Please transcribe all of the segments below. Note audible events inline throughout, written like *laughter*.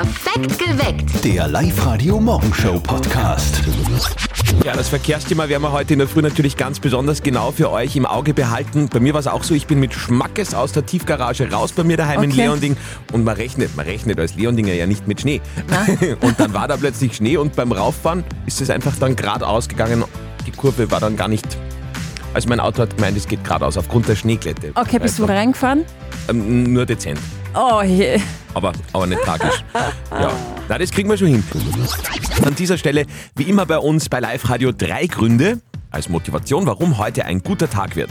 Perfekt geweckt. Der Live-Radio-Morgenshow-Podcast. Ja, das Verkehrsthema werden wir heute in der Früh natürlich ganz besonders genau für euch im Auge behalten. Bei mir war es auch so, ich bin mit Schmackes aus der Tiefgarage raus bei mir daheim in Okay. Leonding und man rechnet, man rechnet als Leondinger ja nicht mit Schnee. *laughs* und dann war da plötzlich Schnee und beim Rauffahren ist es einfach dann geradeaus gegangen. Die Kurve war dann gar nicht. Also mein Auto hat gemeint, es geht geradeaus aufgrund der Schneeglätte. Okay, bist du reingefahren? ähm, Nur dezent. Oh je. aber, aber nicht tragisch. Ja, na, das kriegen wir schon hin. An dieser Stelle, wie immer bei uns bei Live Radio, drei Gründe als Motivation, warum heute ein guter Tag wird.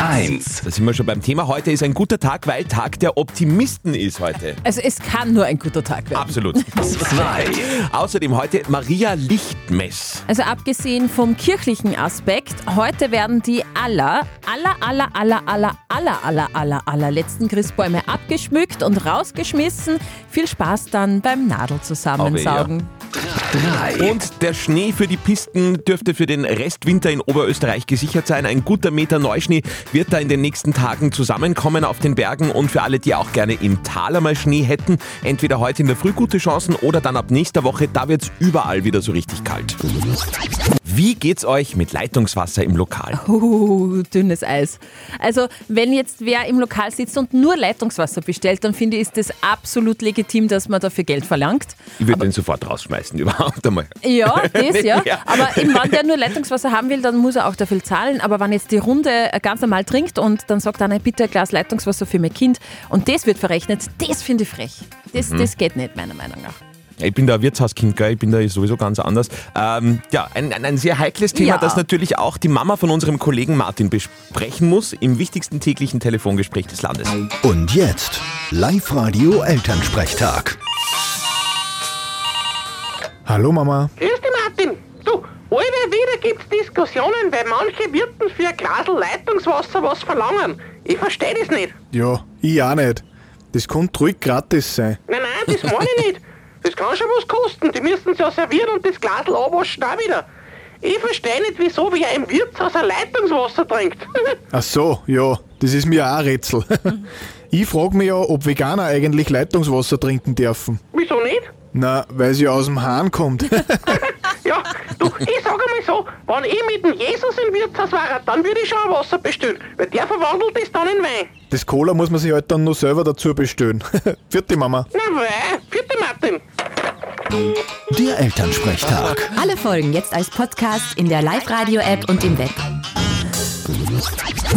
1. Da sind wir schon beim Thema. Heute ist ein guter Tag, weil Tag der Optimisten ist heute. Also es kann nur ein guter Tag werden. Absolut. *laughs* 2. Außerdem heute Maria Lichtmess. Also abgesehen vom kirchlichen Aspekt, heute werden die aller, aller, aller, aller, aller, aller, aller, aller, aller letzten Christbäume abgeschmückt und rausgeschmissen. Viel Spaß dann beim Nadelzusammensaugen. 3. Und der Schnee für die Pisten dürfte für den Restwinter in Oberösterreich gesichert sein. Ein guter Meter Neuschnee wird da in den nächsten Tagen zusammenkommen auf den Bergen. Und für alle, die auch gerne im Tal einmal Schnee hätten, entweder heute in der Früh gute Chancen oder dann ab nächster Woche, da wird es überall wieder so richtig kalt. Wie geht's euch mit Leitungswasser im Lokal? Uh, dünnes Eis. Also, wenn jetzt wer im Lokal sitzt und nur Leitungswasser bestellt, dann finde ich, ist das absolut legitim, dass man dafür Geld verlangt. Ich würde den sofort rausschmeißen, überhaupt einmal. Ja, das ja. *laughs* Ja. Aber eben, wenn der nur Leitungswasser haben will, dann muss er auch dafür zahlen. Aber wenn jetzt die Runde ganz normal trinkt und dann sagt einer, bitte ein Glas Leitungswasser für mein Kind und das wird verrechnet, das finde ich frech. Das, Mhm. das geht nicht, meiner Meinung nach. Ich bin da ein Wirtshauskind, gell? ich bin da sowieso ganz anders. Ähm, ja, ein, ein, ein sehr heikles Thema, Ja. das natürlich auch die Mama von unserem Kollegen Martin besprechen muss im wichtigsten täglichen Telefongespräch des Landes. Und jetzt Live-Radio Elternsprechtag. Hallo Mama. Grüß dich, Martin. Du, alle wieder gibt's Diskussionen, weil manche Wirten für ein Glas Leitungswasser was verlangen. Ich verstehe das nicht. Ja, ich auch nicht. Das kann ruhig gratis sein. Nein, nein, das meine ich nicht. Das kann schon was kosten. Die müssen ja servieren und das Glas abwaschen auch wieder. Ich verstehe nicht, wieso wer im Wirtshaus ein Leitungswasser trinkt. *laughs* Ach so, ja, das ist mir auch ein Rätsel. ich frage mich ja, ob Veganer eigentlich Leitungswasser trinken dürfen. wieso nicht? Na, weil sie aus dem Hahn kommt. *laughs* *laughs* Ja, du, ich sag einmal so, wenn ich mit dem Jesus im Wirtshaus wäre, dann würde ich schon ein Wasser bestellen, weil der verwandelt es dann in Wein. Das Cola muss man sich halt dann nur selber dazu bestellen. *laughs* Vierte Mama. Na wei, vierte Martin. Der Elternsprechtag. Alle Folgen jetzt als Podcast in der Live-Radio-App und im Web.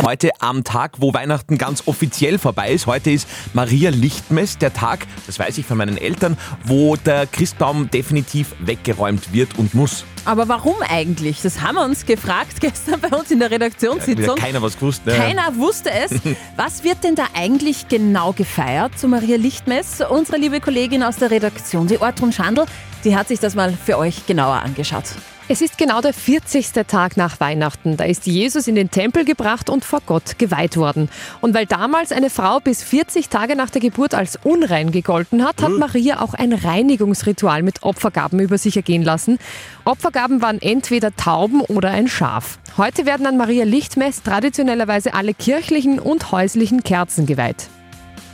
Heute am Tag, wo Weihnachten ganz offiziell vorbei ist. Heute ist Maria Lichtmess, der Tag, das weiß ich von meinen Eltern, wo der Christbaum definitiv weggeräumt wird und muss. Aber warum eigentlich? Das haben wir uns gefragt *laughs* gestern bei uns in der Redaktionssitzung. keiner was gewusst. Ne? Keiner wusste es. *laughs* Was wird denn da eigentlich genau gefeiert zu Maria Lichtmess? Unsere liebe Kollegin aus der Redaktion, die Ortrun Schandl, die hat sich das mal für euch genauer angeschaut. Es ist genau der 40. Tag nach Weihnachten. Da ist Jesus in den Tempel gebracht und vor Gott geweiht worden. Und weil damals eine Frau bis 40 Tage nach der Geburt als unrein gegolten hat, hat Maria auch ein Reinigungsritual mit Opfergaben über sich ergehen lassen. Opfergaben waren entweder Tauben oder ein Schaf. Heute werden an Maria Lichtmess traditionellerweise alle kirchlichen und häuslichen Kerzen geweiht.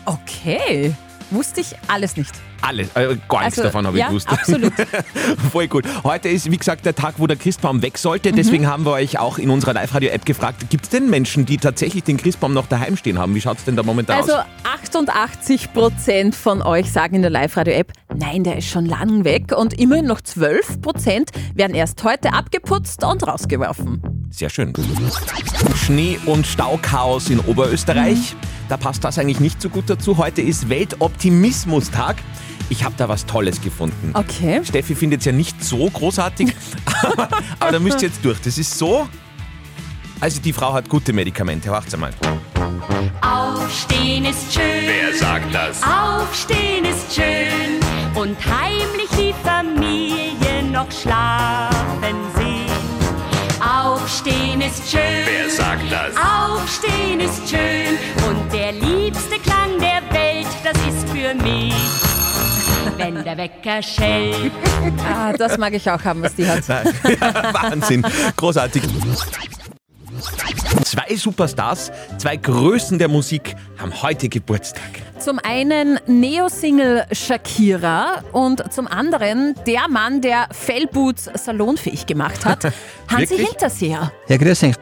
Okay, wusste ich alles nicht. Alles, äh, gar nichts Also, davon habe ich ja, gewusst. absolut. *laughs* Voll gut. Heute ist, wie gesagt, der Tag, wo der Christbaum weg sollte. Mhm. Deswegen haben wir euch auch in unserer Live-Radio-App gefragt, gibt es denn Menschen, die tatsächlich den Christbaum noch daheim stehen haben? Wie schaut es denn da momentan Also aus? 88 Prozent von euch sagen in der Live-Radio-App, nein, der ist schon lang weg. Und immerhin noch 12 Prozent werden erst heute abgeputzt und rausgeworfen. Sehr schön. Schnee- und Stauchaos in Oberösterreich. Mhm. Da passt das eigentlich nicht so gut dazu. Heute ist Weltoptimismustag. Ich habe da was Tolles gefunden. Okay. Steffi findet es ja nicht so großartig, *laughs* aber, aber da müsst ihr jetzt durch. Das ist so. Also die Frau hat gute Medikamente. Wacht's einmal. Aufstehen ist schön. Wer sagt das? Aufstehen ist schön. Und heimlich die Familie noch schlafen ist schön. Wer sagt das? Aufstehen ist schön. Und der liebste Klang der Welt, das ist für mich. Wenn der Wecker schellt. Ah, das mag ich auch haben, was die hat. *laughs* Wahnsinn. Großartig. Zwei Superstars, zwei Größen der Musik haben heute Geburtstag. Zum einen Neo-Single Shakira und zum anderen der Mann, der Fellboots salonfähig gemacht hat, *laughs* Hansi? Hinterseher. Ja, grüß dich.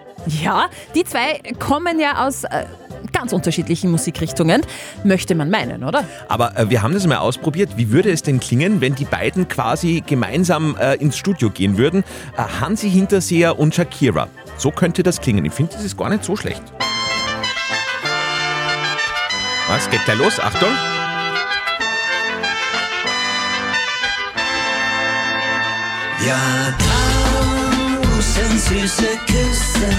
Ja, die zwei kommen ja aus äh, ganz unterschiedlichen Musikrichtungen, möchte man meinen, oder? Aber äh, wir haben das mal ausprobiert. Wie würde es denn klingen, wenn die beiden quasi gemeinsam äh, ins Studio gehen würden? Äh, Hansi Hinterseher und Shakira. So könnte das klingen. Ich finde, das ist gar nicht so schlecht. Was? Geht gleich los? Achtung. Ja, tausend süße Küsse,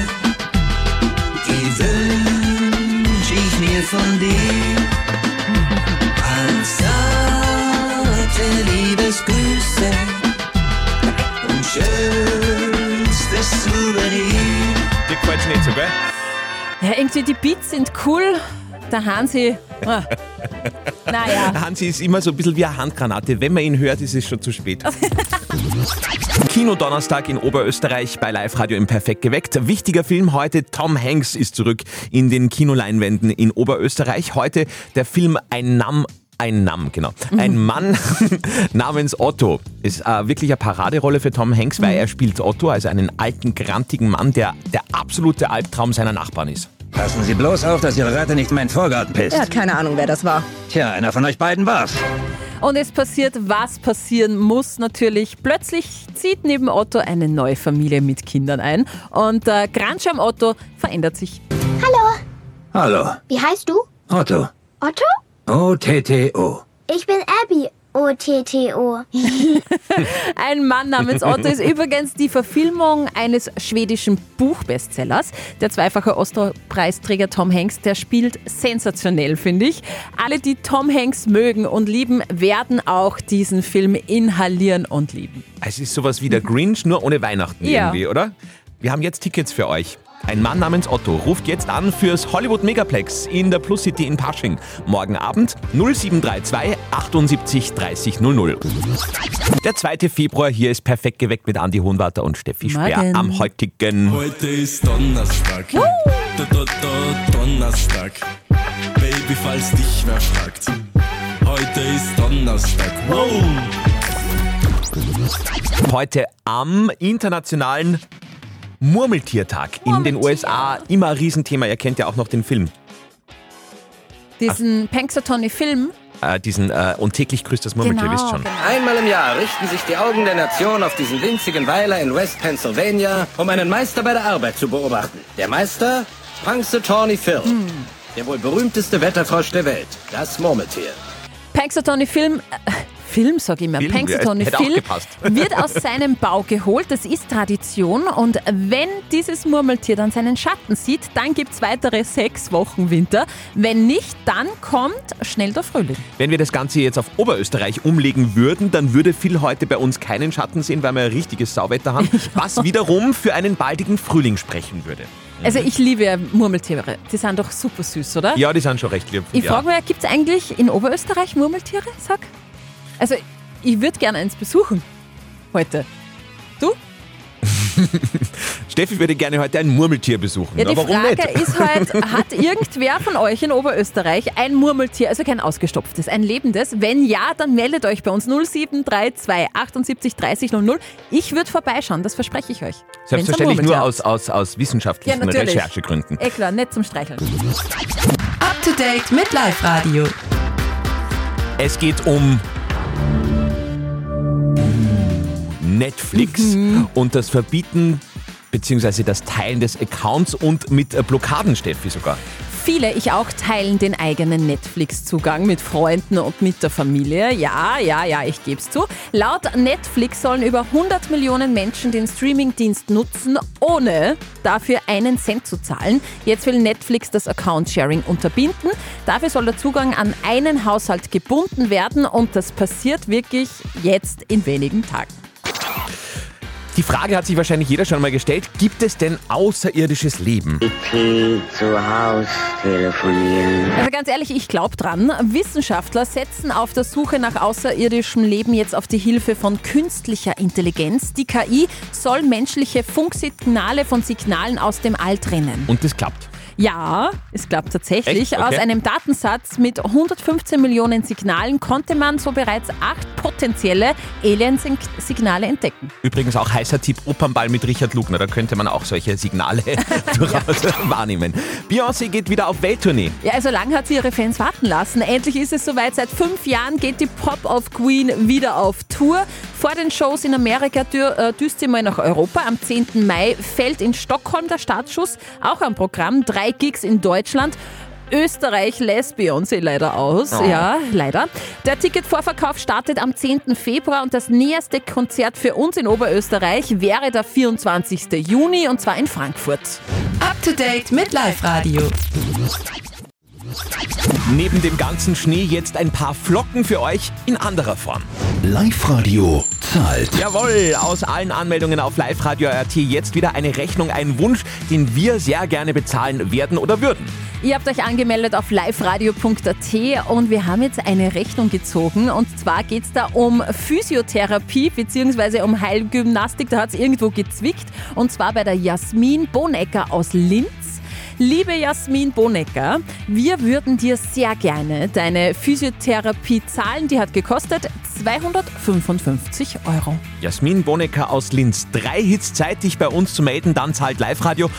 von dir. Als zarte Liebesgrüße und schönstes Souvenir. Dir gefällt's nicht so, gell? Ja, irgendwie die Beats sind cool. Der Hansi, ah, *laughs* naja. Hansi ist immer so ein bisschen wie eine Handgranate. Wenn man ihn hört, ist es schon zu spät. *laughs* Kino-Donnerstag in Oberösterreich bei Live-Radio im Perfekt geweckt. Wichtiger Film heute, Tom Hanks ist zurück in den Kinoleinwänden in Oberösterreich. Heute der Film Ein Nam ein Nam, genau. Ein Mann *laughs* namens Otto ist äh, wirklich eine Paraderolle für Tom Hanks, weil er spielt Otto, also einen alten, grantigen Mann, der der absolute Albtraum seiner Nachbarn ist. Passen Sie bloß auf, dass Ihre Ratte nicht in meinen Vorgarten pisst. Er hat keine Ahnung, wer das war. Tja, einer von euch beiden war's. Und es passiert, was passieren muss natürlich. Plötzlich zieht neben Otto eine neue Familie mit Kindern ein und der Grandschirm Otto verändert sich. Hallo, Hallo, wie heißt du? Otto. Otto? O-T-T-O. Ich bin Abby. O-T-T-O. *laughs* Ein Mann namens Otto ist übrigens die Verfilmung eines schwedischen Buchbestsellers. Der zweifache Oscar-Preisträger Tom Hanks, der spielt sensationell, finde ich. Alle, die Tom Hanks mögen und lieben, werden auch diesen Film inhalieren und lieben. Es ist sowas wie der Grinch, nur ohne Weihnachten Ja. irgendwie, oder? Wir haben jetzt Tickets für euch. Ein Mann namens Otto ruft jetzt an fürs Hollywood Megaplex in der Plus City in Pasching. Morgen Abend 0732 78 30 00. Der 2. Februar, hier ist perfekt geweckt mit Andi Hohenwarter und Steffi Speer Morgen. am heutigen. Heute ist Donnerstag. Da, da, da, Donnerstag. Baby, falls dich wer fragt. Heute ist Donnerstag. Wow. Heute am internationalen Murmeltiertag in den USA. Immer ein Riesenthema. Ihr kennt ja auch noch den Film. Diesen Panxertony-Film. Äh, diesen äh, Und täglich grüßt das Murmeltier, Genau, wisst schon. Einmal im Jahr richten sich die Augen der Nation auf diesen winzigen Weiler in West Pennsylvania, um einen Meister bei der Arbeit zu beobachten. Der Meister? Punxsutawney Phil. Der wohl berühmteste Wetterfrosch der Welt. Das Murmeltier. Panxertony-Film. Äh, Film, sag ich immer. Film, Panxertony-Film gepasst. *laughs* wird aus seinem Bau geholt. Das ist Tradition. Und wenn dieses Murmeltier dann seinen Schatten sieht, dann gibt es weitere sechs Wochen Winter. Wenn nicht, dann kommt schnell der Frühling. Wenn wir das Ganze jetzt auf Oberösterreich umlegen würden, dann würde Phil heute bei uns keinen Schatten sehen, weil wir ein richtiges Sauwetter haben, *laughs* was wiederum für einen baldigen Frühling sprechen würde. Also ich liebe ja Murmeltiere. Die sind doch super süß, oder? Ja, die sind schon recht lieb. Ich ja. frage mich, gibt es eigentlich in Oberösterreich Murmeltiere? Sag. Also, ich würde gerne eins besuchen. Heute. Du? *laughs* Steffi würde gerne heute ein Murmeltier besuchen. Ja, die warum Frage nicht? ist halt, *laughs* hat irgendwer von euch in Oberösterreich ein Murmeltier, also kein ausgestopftes, ein lebendes? Wenn ja, dann meldet euch bei uns 0732 78 30 00. Ich würde vorbeischauen, das verspreche ich euch. Selbstverständlich nur aus, aus, aus Ja, wissenschaftlichen natürlich. Recherchegründen. Eh klar, nicht zum Streicheln. Up to date mit Live Radio. Es geht um Netflix Mhm. und das Verbieten bzw. das Teilen des Accounts und mit äh, Blockaden, Steffi sogar. Viele, ich auch, teilen den eigenen Netflix-Zugang mit Freunden und mit der Familie. Ja, ja, ja, ich gebe es zu. Laut Netflix sollen über 100 Millionen Menschen den Streamingdienst nutzen, ohne dafür einen Cent zu zahlen. Jetzt will Netflix das Account-Sharing unterbinden. Dafür soll der Zugang an einen Haushalt gebunden werden und das passiert wirklich jetzt in wenigen Tagen. Die Frage hat sich wahrscheinlich jeder schon mal gestellt. Gibt es denn außerirdisches Leben? zu Haus telefonieren. Also ganz ehrlich, ich glaube dran. Wissenschaftler setzen auf der Suche nach außerirdischem Leben jetzt auf die Hilfe von künstlicher Intelligenz. Die KI soll menschliche Funksignale von Signalen aus dem All trennen. Und das klappt. Ja, es klappt tatsächlich. Okay. Aus einem Datensatz mit 115 Millionen Signalen konnte man so bereits acht potenzielle Alien-Signale entdecken. Übrigens auch heißer Tipp Opernball mit Richard Lugner, da könnte man auch solche Signale *laughs* durchaus *laughs* wahrnehmen. Beyoncé geht wieder auf Welttournee. Ja, also lang hat sie ihre Fans warten lassen. Endlich ist es soweit. Seit fünf Jahren geht die Pop of Queen wieder auf Tour. Vor den Shows in Amerika äh, düst sie mal nach Europa. Am 10. Mai fällt in Stockholm der Startschuss. Auch am Programm. Drei Gigs in Deutschland. Österreich lässt Beyoncé leider aus. Oh. Ja, leider. Der Ticketvorverkauf startet am 10. Februar und das näherste Konzert für uns in Oberösterreich wäre der 24. Juni und zwar in Frankfurt. Up to date mit Live Radio. Neben dem ganzen Schnee jetzt ein paar Flocken für euch in anderer Form. Live-Radio zahlt. Jawohl, aus allen Anmeldungen auf Live Radio RT jetzt wieder eine Rechnung, ein Wunsch, den wir sehr gerne bezahlen werden oder würden. Ihr habt euch angemeldet auf liveradio.at und wir haben jetzt eine Rechnung gezogen. Und zwar geht es da um Physiotherapie bzw. um Heilgymnastik. Da hat es irgendwo gezwickt. Und zwar bei der Jasmin Bonecker aus Linz. Liebe Jasmin Bonecker, wir würden dir sehr gerne deine Physiotherapie zahlen. Die hat gekostet 255 Euro. Jasmin Bonecker aus Linz. Drei Hits Zeit, dich bei uns zu melden, dann zahlt Live-Radio.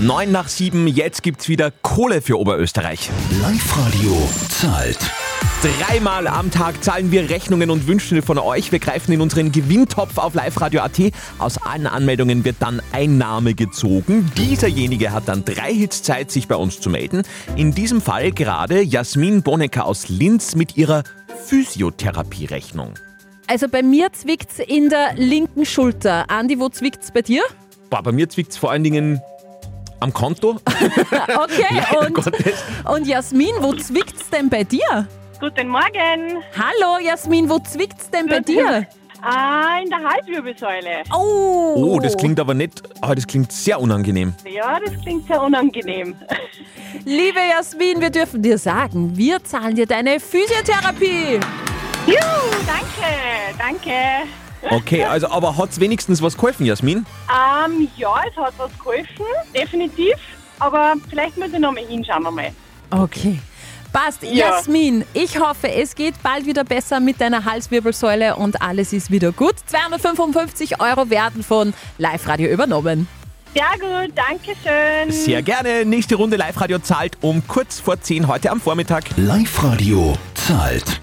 Neun nach sieben, jetzt gibt's wieder Kohle für Oberösterreich. Live-Radio zahlt. Dreimal am Tag zahlen wir Rechnungen und Wünsche von euch. Wir greifen in unseren Gewinntopf auf Live-Radio.at. Aus allen Anmeldungen wird dann ein Name gezogen. Dieserjenige hat dann drei Hits Zeit, sich bei uns zu melden. In diesem Fall gerade Jasmin Bonecker aus Linz mit ihrer Physiotherapie-Rechnung. Also bei mir zwickt's in der linken Schulter. Andi, wo zwickt's bei dir? Boah, bei mir zwickt's vor allen Dingen am Konto. *laughs* Okay, *laughs* und, und Jasmin, wo zwickt's denn bei dir? Guten Morgen. Hallo Jasmin, wo zwickt's denn bei dir? Ah, in der Halswirbelsäule. Oh. Oh, das klingt aber nicht, aber das klingt sehr unangenehm. Ja, das klingt sehr unangenehm. Liebe Jasmin, wir dürfen dir sagen, wir zahlen dir deine Physiotherapie. Juhu, danke, danke. Okay, also aber hat's wenigstens was geholfen, Jasmin? Ähm, ja, es hat was geholfen, definitiv. Aber vielleicht muss ich noch mal hinschauen wir mal. Okay. Passt. Ja. Jasmin, ich hoffe, es geht bald wieder besser mit deiner Halswirbelsäule und alles ist wieder gut. 255 Euro werden von Live Radio übernommen. Sehr gut, danke schön. Sehr gerne. Nächste Runde Live-Radio zahlt um kurz vor 10 heute am Vormittag. Live-Radio zahlt.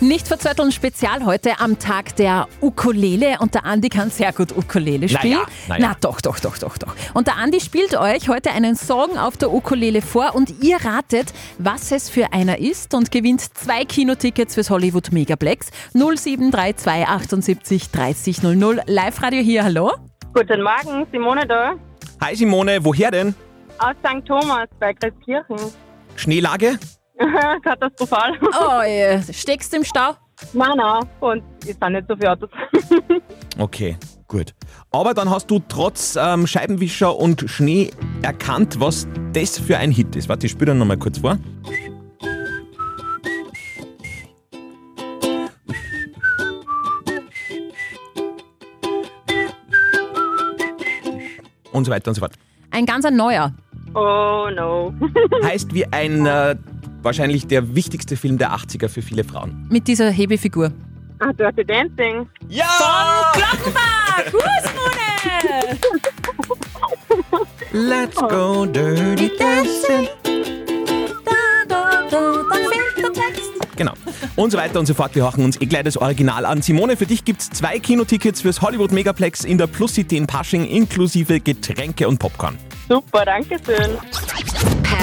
Nicht verzötteln Spezial heute am Tag der Ukulele und der Andi kann sehr gut Ukulele spielen. Naja, naja. Na doch, doch, doch, doch, doch. Und der Andi spielt euch heute einen Song auf der Ukulele vor und ihr ratet, was es für einer ist und gewinnt zwei Kinotickets fürs Hollywood Megaplex 0732 78 30 00. Live-Radio hier, hallo? Guten Morgen, Simone da. Hi Simone, woher denn? Aus St. Thomas bei Christkirchen. Schneelage? *laughs* Katastrophal. Oh, je. steckst du im Stau? Nein, nein. Und es sind nicht so viele Autos. *laughs* Okay, gut. Aber dann hast du trotz ähm, Scheibenwischer und Schnee erkannt, was das für ein Hit ist. Warte, ich spiele dann nochmal kurz vor. Und so weiter und so fort. Ein ganz ein neuer. Oh no. *laughs* Heißt wie ein, äh, wahrscheinlich der wichtigste Film der 80er für viele Frauen. Mit dieser Hebefigur. Ah, Dirty Dancing. Ja! Von Glockenbach! Husmune! Let's go dirty dancing. Genau. Und so weiter und so fort. Wir horchen uns eh gleich das Original an. Simone, für dich gibt's zwei Kinotickets fürs Hollywood Megaplex in der Plus City in Pasching inklusive Getränke und Popcorn. Super, danke schön.